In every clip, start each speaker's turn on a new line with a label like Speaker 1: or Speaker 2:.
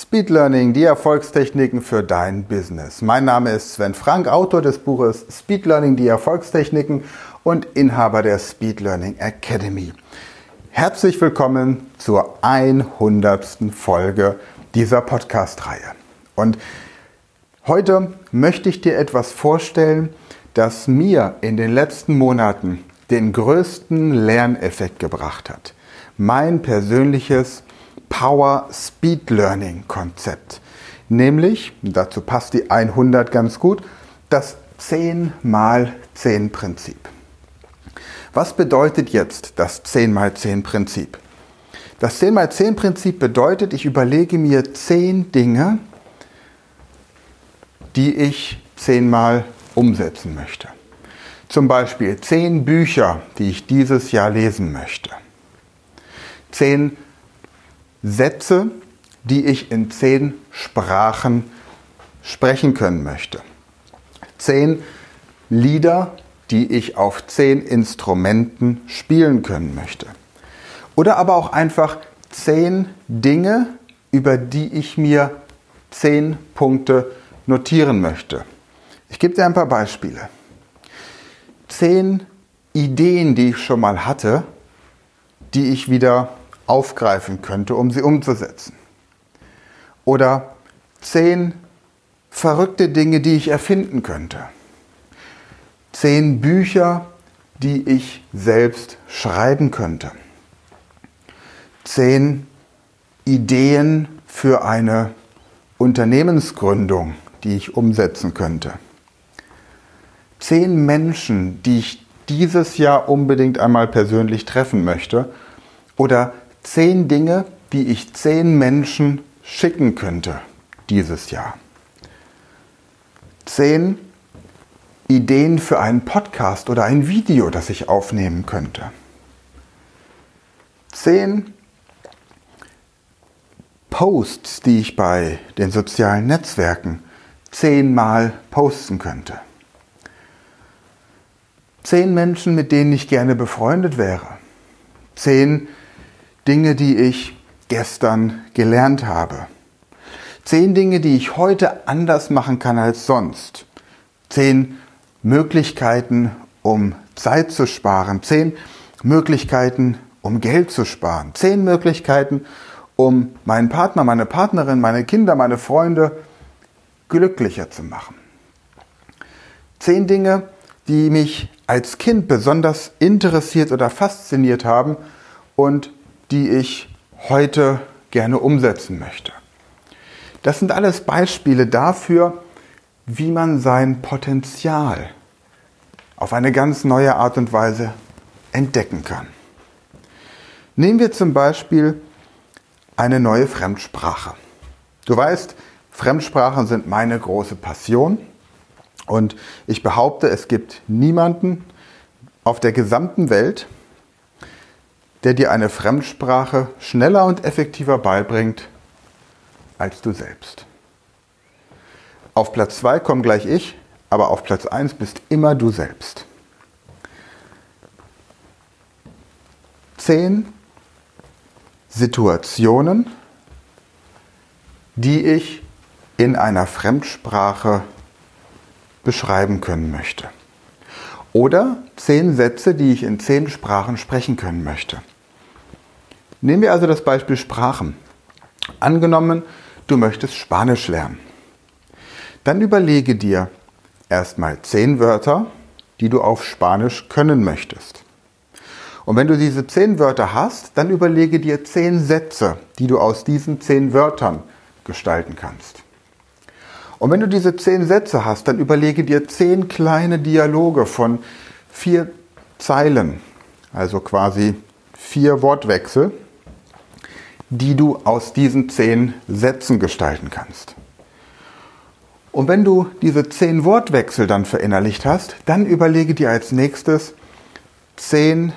Speaker 1: Speed Learning, die Erfolgstechniken für dein Business. Mein Name ist Sven Frank, Autor des Buches Speed Learning, die Erfolgstechniken und Inhaber der Speed Learning Academy. Herzlich willkommen zur 100. Folge dieser Podcast-Reihe. Und heute möchte ich dir etwas vorstellen, das mir in den letzten Monaten den größten Lerneffekt gebracht hat. Mein persönliches Power Speed Learning Konzept. Nämlich, dazu passt die 100 ganz gut, das 10 mal 10 Prinzip. Was bedeutet jetzt das 10 mal 10 Prinzip? Das 10 mal 10 Prinzip bedeutet, ich überlege mir 10 Dinge, die ich 10 mal umsetzen möchte. Zum Beispiel 10 Bücher, die ich dieses Jahr lesen möchte. 10 Sätze, die ich in zehn Sprachen sprechen können möchte. Zehn Lieder, die ich auf zehn Instrumenten spielen können möchte. Oder aber auch einfach zehn Dinge, über die ich mir zehn Punkte notieren möchte. Ich gebe dir ein paar Beispiele. Zehn Ideen, die ich schon mal hatte, die ich wieder aufgreifen könnte, um sie umzusetzen. Oder zehn verrückte Dinge, die ich erfinden könnte. Zehn Bücher, die ich selbst schreiben könnte. Zehn Ideen für eine Unternehmensgründung, die ich umsetzen könnte. Zehn Menschen, die ich dieses Jahr unbedingt einmal persönlich treffen möchte. Oder zehn Dinge, die ich zehn Menschen schicken könnte dieses Jahr. Zehn Ideen für einen Podcast oder ein Video, das ich aufnehmen könnte. Zehn Posts, die ich bei den sozialen Netzwerken zehnmal posten könnte. Zehn Menschen, mit denen ich gerne befreundet wäre. Zehn Dinge, die ich gestern gelernt habe. Zehn Dinge, die ich heute anders machen kann als sonst. Zehn Möglichkeiten, um Zeit zu sparen. Zehn Möglichkeiten, um Geld zu sparen. Zehn Möglichkeiten, um meinen Partner, meine Partnerin, meine Kinder, meine Freunde glücklicher zu machen. Zehn Dinge, die mich als Kind besonders interessiert oder fasziniert haben und die ich heute gerne umsetzen möchte. Das sind alles Beispiele dafür, wie man sein Potenzial auf eine ganz neue Art und Weise entdecken kann. Nehmen wir zum Beispiel eine neue Fremdsprache. Du weißt, Fremdsprachen sind meine große Passion und ich behaupte, es gibt niemanden auf der gesamten Welt, der dir eine Fremdsprache schneller und effektiver beibringt als du selbst. Auf Platz 2 komme gleich ich, aber auf Platz 1 bist immer du selbst. Zehn Situationen, die ich in einer Fremdsprache beschreiben können möchte. Oder zehn Sätze, die ich in zehn Sprachen sprechen können möchte. Nehmen wir also das Beispiel Sprachen. Angenommen, du möchtest Spanisch lernen. Dann überlege dir erstmal zehn Wörter, die du auf Spanisch können möchtest. Und wenn du diese zehn Wörter hast, dann überlege dir zehn Sätze, die du aus diesen zehn Wörtern gestalten kannst. Und wenn du diese zehn Sätze hast, dann überlege dir zehn kleine Dialoge von vier Zeilen, also quasi vier Wortwechsel, die du aus diesen zehn Sätzen gestalten kannst. Und wenn du diese zehn Wortwechsel dann verinnerlicht hast, dann überlege dir als nächstes zehn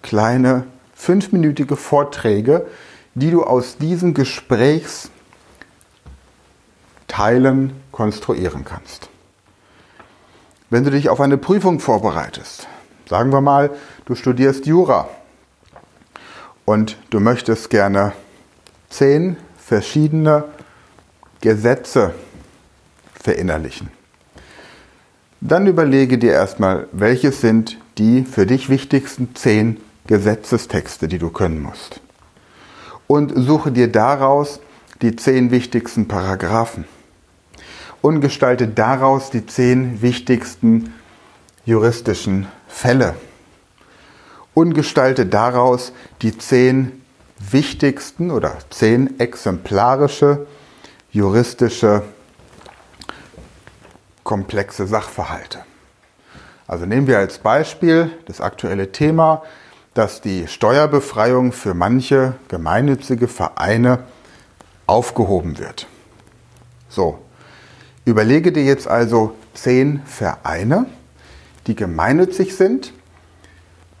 Speaker 1: kleine fünfminütige Vorträge, die du aus diesen Gesprächs Teilen konstruieren kannst. Wenn du dich auf eine Prüfung vorbereitest, sagen wir mal, du studierst Jura und du möchtest gerne zehn verschiedene Gesetze verinnerlichen. Dann überlege dir erstmal, welches sind die für dich wichtigsten zehn Gesetzestexte, die du können musst. Und suche dir daraus die zehn wichtigsten Paragraphen. Und gestalte daraus die zehn wichtigsten juristischen Fälle. Und gestalte daraus die zehn wichtigsten oder zehn exemplarische juristische komplexe Sachverhalte. Also nehmen wir als Beispiel das aktuelle Thema, dass die Steuerbefreiung für manche gemeinnützige Vereine aufgehoben wird. So, überlege dir jetzt also zehn Vereine, die gemeinnützig sind,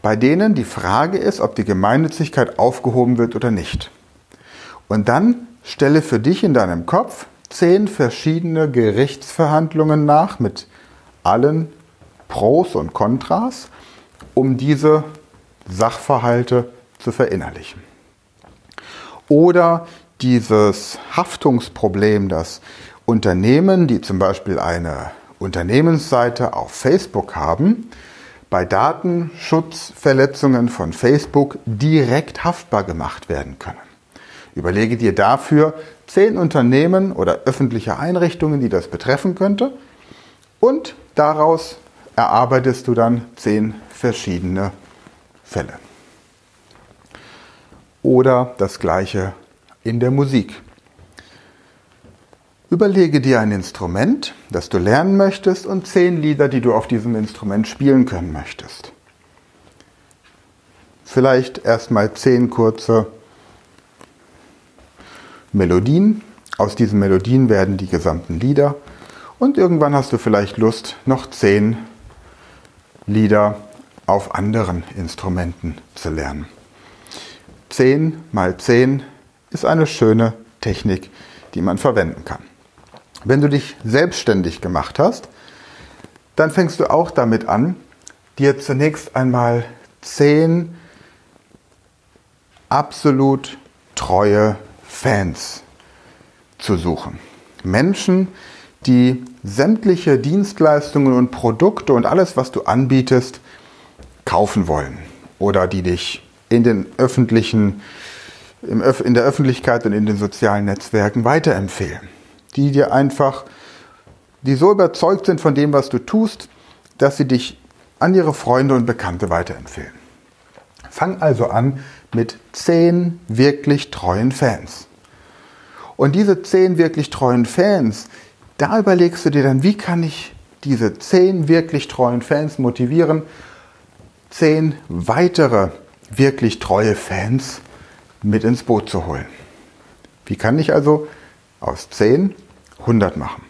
Speaker 1: bei denen die Frage ist, ob die Gemeinnützigkeit aufgehoben wird oder nicht. Und dann stelle für dich in deinem Kopf zehn verschiedene Gerichtsverhandlungen nach mit allen Pros und Kontras, um diese Sachverhalte zu verinnerlichen. Oder dieses Haftungsproblem, das Unternehmen, die zum Beispiel eine Unternehmensseite auf Facebook haben, bei Datenschutzverletzungen von Facebook direkt haftbar gemacht werden können. Überlege dir dafür zehn Unternehmen oder öffentliche Einrichtungen, die das betreffen könnte. Und daraus erarbeitest du dann zehn verschiedene Fälle. Oder das gleiche in der Musik. Überlege dir ein Instrument, das du lernen möchtest und zehn Lieder, die du auf diesem Instrument spielen können möchtest. Vielleicht erstmal zehn kurze Melodien. Aus diesen Melodien werden die gesamten Lieder. Und irgendwann hast du vielleicht Lust, noch zehn Lieder auf anderen Instrumenten zu lernen. Zehn mal zehn ist eine schöne Technik, die man verwenden kann. Wenn du dich selbstständig gemacht hast, dann fängst du auch damit an, dir zunächst einmal zehn absolut treue Fans zu suchen. Menschen, die sämtliche Dienstleistungen und Produkte und alles, was du anbietest, kaufen wollen oder die dich in den öffentlichen, in der Öffentlichkeit und in den sozialen Netzwerken weiterempfehlen. Die dir einfach, die so überzeugt sind von dem, was du tust, dass sie dich an ihre Freunde und Bekannte weiterempfehlen. Fang also an mit zehn wirklich treuen Fans. Und diese zehn wirklich treuen Fans, da überlegst du dir dann, wie kann ich diese zehn wirklich treuen Fans motivieren, zehn weitere wirklich treue Fans mit ins Boot zu holen. Wie kann ich also aus zehn 100 machen?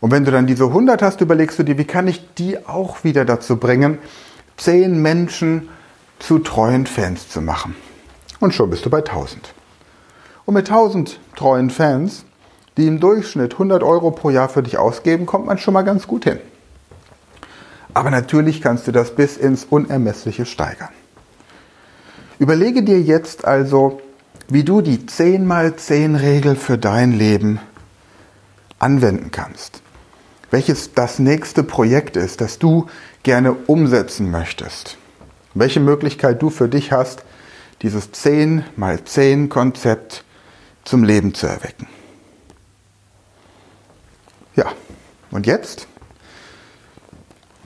Speaker 1: Und wenn du dann diese 100 hast, überlegst du dir, wie kann ich die auch wieder dazu bringen, zehn Menschen zu treuen Fans zu machen. Und schon bist du bei 1000. Und mit 1000 treuen Fans, die im Durchschnitt 100 Euro pro Jahr für dich ausgeben, kommt man schon mal ganz gut hin. Aber natürlich kannst du das bis ins Unermessliche steigern. Überlege dir jetzt also, wie du die 10 mal 10 Regel für dein Leben anwenden kannst. Welches das nächste Projekt ist, das du gerne umsetzen möchtest. Welche Möglichkeit du für dich hast, dieses 10 mal 10 Konzept zum Leben zu erwecken. Ja, und jetzt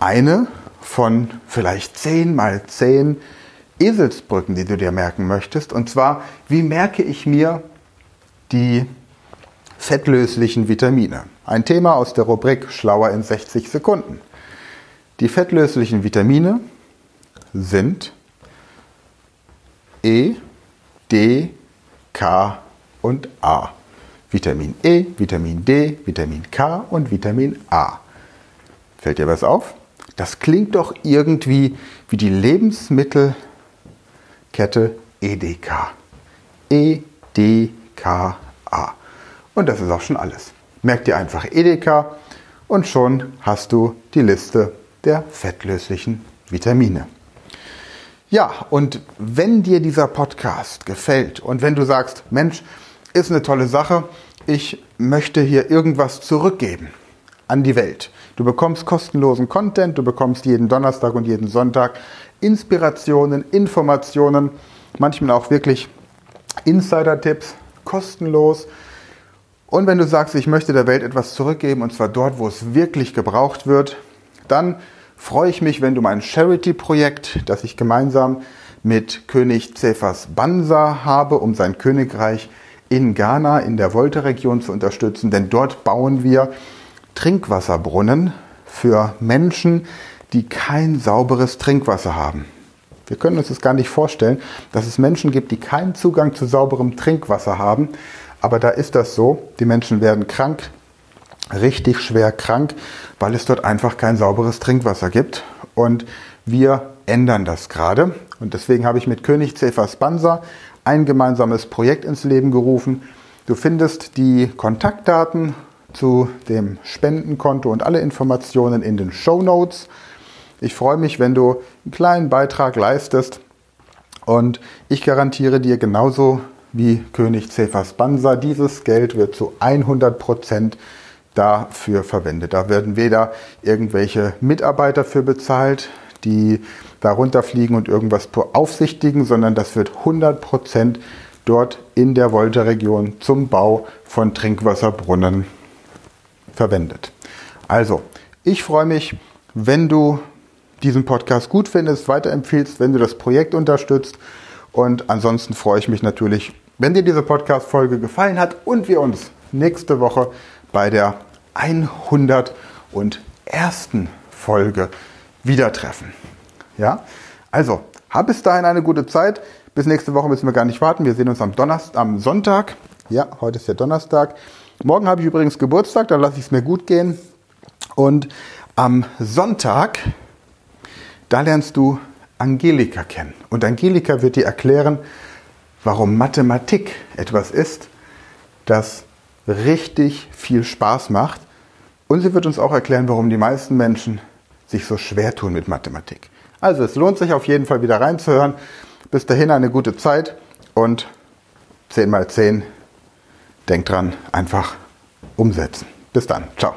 Speaker 1: eine von vielleicht zehn mal zehn Eselsbrücken, die du dir merken möchtest. Und zwar, wie merke ich mir die fettlöslichen Vitamine? Ein Thema aus der Rubrik Schlauer in 60 Sekunden. Die fettlöslichen Vitamine sind E, D, K und A. Vitamin E, Vitamin D, Vitamin K und Vitamin A. Fällt dir was auf? Das klingt doch irgendwie wie die Lebensmittelkette EDK. E, D, K, A. Und das ist auch schon alles. Merk dir einfach EDK und schon hast du die Liste der fettlöslichen Vitamine. Ja, und wenn dir dieser Podcast gefällt und wenn du sagst, Mensch, ist eine tolle Sache. Ich möchte hier irgendwas zurückgeben an die Welt. Du bekommst kostenlosen Content, du bekommst jeden Donnerstag und jeden Sonntag Inspirationen, Informationen, manchmal auch wirklich Insider-Tipps, kostenlos. Und wenn du sagst, ich möchte der Welt etwas zurückgeben, und zwar dort, wo es wirklich gebraucht wird, dann freue ich mich, wenn du mein Charity-Projekt, das ich gemeinsam mit König Cephas Bansa habe, um sein Königreich in Ghana in der Volta-Region zu unterstützen, denn dort bauen wir Trinkwasserbrunnen für Menschen, die kein sauberes Trinkwasser haben. Wir können uns das gar nicht vorstellen, dass es Menschen gibt, die keinen Zugang zu sauberem Trinkwasser haben. Aber da ist das so. Die Menschen werden krank, richtig schwer krank, weil es dort einfach kein sauberes Trinkwasser gibt. Und wir ändern das gerade. Und deswegen habe ich mit König Cephas Bansa ein gemeinsames Projekt ins Leben gerufen. Du findest die Kontaktdaten zu dem Spendenkonto und alle Informationen in den Show Notes. Ich freue mich, wenn du einen kleinen Beitrag leistest und ich garantiere dir genauso wie König Cephas Bansa, dieses Geld wird zu 100 Prozent dafür verwendet. Da werden weder irgendwelche Mitarbeiter für bezahlt, die darunter fliegen und irgendwas beaufsichtigen, sondern das wird 100 Prozent dort in der Volta-Region zum Bau von Trinkwasserbrunnen verwendet. Also, ich freue mich, wenn du diesen Podcast gut findest, weiterempfiehlst, wenn du das Projekt unterstützt. Und ansonsten freue ich mich natürlich, wenn dir diese Podcast-Folge gefallen hat und wir uns nächste Woche bei der 101. Folge wieder treffen. Ja? Also, hab bis dahin eine gute Zeit. Bis nächste Woche müssen wir gar nicht warten. Wir sehen uns am Donnerstag, am Sonntag. Ja, heute ist der Donnerstag. Morgen habe ich übrigens Geburtstag, da lasse ich es mir gut gehen. Und am Sonntag, da lernst du Angelika kennen. Und Angelika wird dir erklären, warum Mathematik etwas ist, das richtig viel Spaß macht. Und sie wird uns auch erklären, warum die meisten Menschen sich so schwer tun mit Mathematik. Also es lohnt sich auf jeden Fall wieder reinzuhören. Bis dahin eine gute Zeit und 10 mal 10. Denkt dran, einfach umsetzen. Bis dann. Ciao.